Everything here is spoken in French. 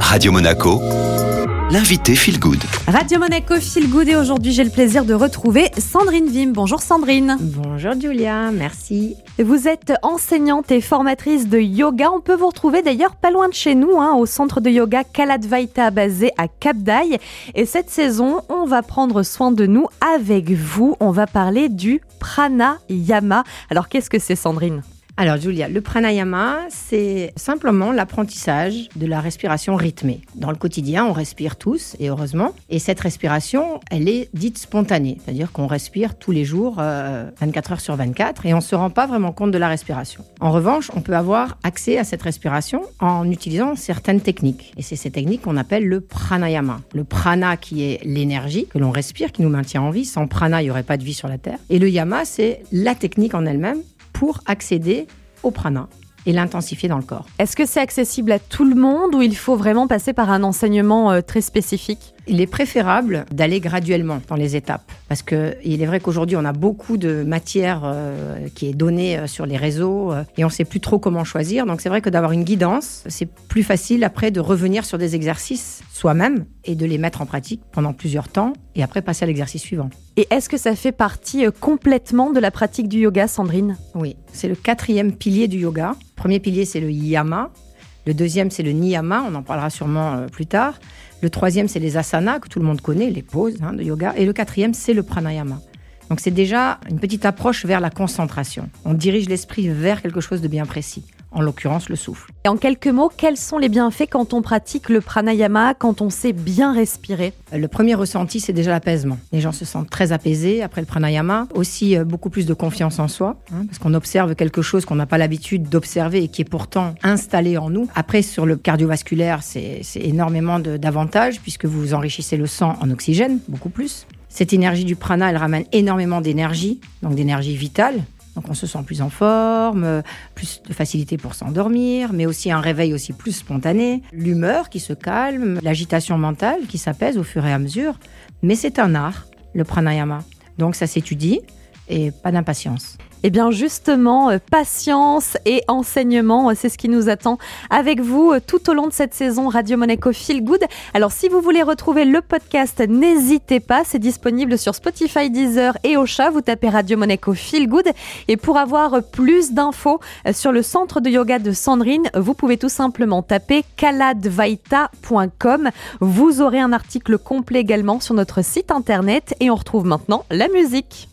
Radio Monaco, l'invité Feel Good. Radio Monaco Feel Good et aujourd'hui j'ai le plaisir de retrouver Sandrine Vim. Bonjour Sandrine. Bonjour Julia, merci. Vous êtes enseignante et formatrice de yoga. On peut vous retrouver d'ailleurs pas loin de chez nous, hein, au centre de yoga Kaladvaita basé à Cap d'Aille. Et cette saison, on va prendre soin de nous avec vous. On va parler du pranayama. Alors qu'est-ce que c'est Sandrine? Alors Julia, le pranayama, c'est simplement l'apprentissage de la respiration rythmée. Dans le quotidien, on respire tous, et heureusement. Et cette respiration, elle est dite spontanée, c'est-à-dire qu'on respire tous les jours, 24 euh, heures sur 24, et on ne se rend pas vraiment compte de la respiration. En revanche, on peut avoir accès à cette respiration en utilisant certaines techniques. Et c'est ces techniques qu'on appelle le pranayama. Le prana qui est l'énergie que l'on respire, qui nous maintient en vie. Sans prana, il n'y aurait pas de vie sur la Terre. Et le yama, c'est la technique en elle-même pour accéder au prana et l'intensifier dans le corps. Est-ce que c'est accessible à tout le monde ou il faut vraiment passer par un enseignement euh, très spécifique? Il est préférable d'aller graduellement dans les étapes. Parce qu'il est vrai qu'aujourd'hui, on a beaucoup de matière euh, qui est donnée euh, sur les réseaux et on ne sait plus trop comment choisir. Donc c'est vrai que d'avoir une guidance, c'est plus facile après de revenir sur des exercices soi-même et de les mettre en pratique pendant plusieurs temps et après passer à l'exercice suivant. Et est-ce que ça fait partie complètement de la pratique du yoga, Sandrine? Oui, c'est le quatrième pilier du yoga premier pilier, c'est le yama. Le deuxième, c'est le niyama. On en parlera sûrement euh, plus tard. Le troisième, c'est les asanas, que tout le monde connaît, les poses hein, de yoga. Et le quatrième, c'est le pranayama. Donc c'est déjà une petite approche vers la concentration. On dirige l'esprit vers quelque chose de bien précis en l'occurrence le souffle. Et en quelques mots, quels sont les bienfaits quand on pratique le pranayama, quand on sait bien respirer? Euh, Le premier ressenti, c'est déjà l'apaisement. Les gens se sentent très apaisés après le pranayama. Aussi, euh, beaucoup plus de confiance en soi, hein, parce qu'on observe quelque chose qu'on n'a pas l'habitude d'observer et qui est pourtant installé en nous. Après, sur le cardiovasculaire, c'est énormément d'avantages, puisque vous enrichissez le sang en oxygène, beaucoup plus. Cette énergie du prana, elle ramène énormément d'énergie, donc d'énergie vitale, donc on se sent plus en forme, plus de facilité pour s'endormir, mais aussi un réveil aussi plus spontané, l'humeur qui se calme, l'agitation mentale qui s'apaise au fur et à mesure. Mais c'est un art, le pranayama. Donc ça s'étudie et pas d'impatience. Eh bien justement, euh, patience et enseignement, euh, c'est ce qui nous attend avec vous euh, tout au long de cette saison Radio Monaco Feel Good. Alors si vous voulez retrouver le podcast, n'hésitez pas, c'est disponible sur Spotify, Deezer et Ocha. Vous tapez Radio Monaco Feel Good. Et pour avoir plus d'infos sur le centre de yoga de Sandrine, vous pouvez tout simplement taper kaladvaita.com. Vous aurez un article complet également sur notre site internet et on retrouve maintenant la musique.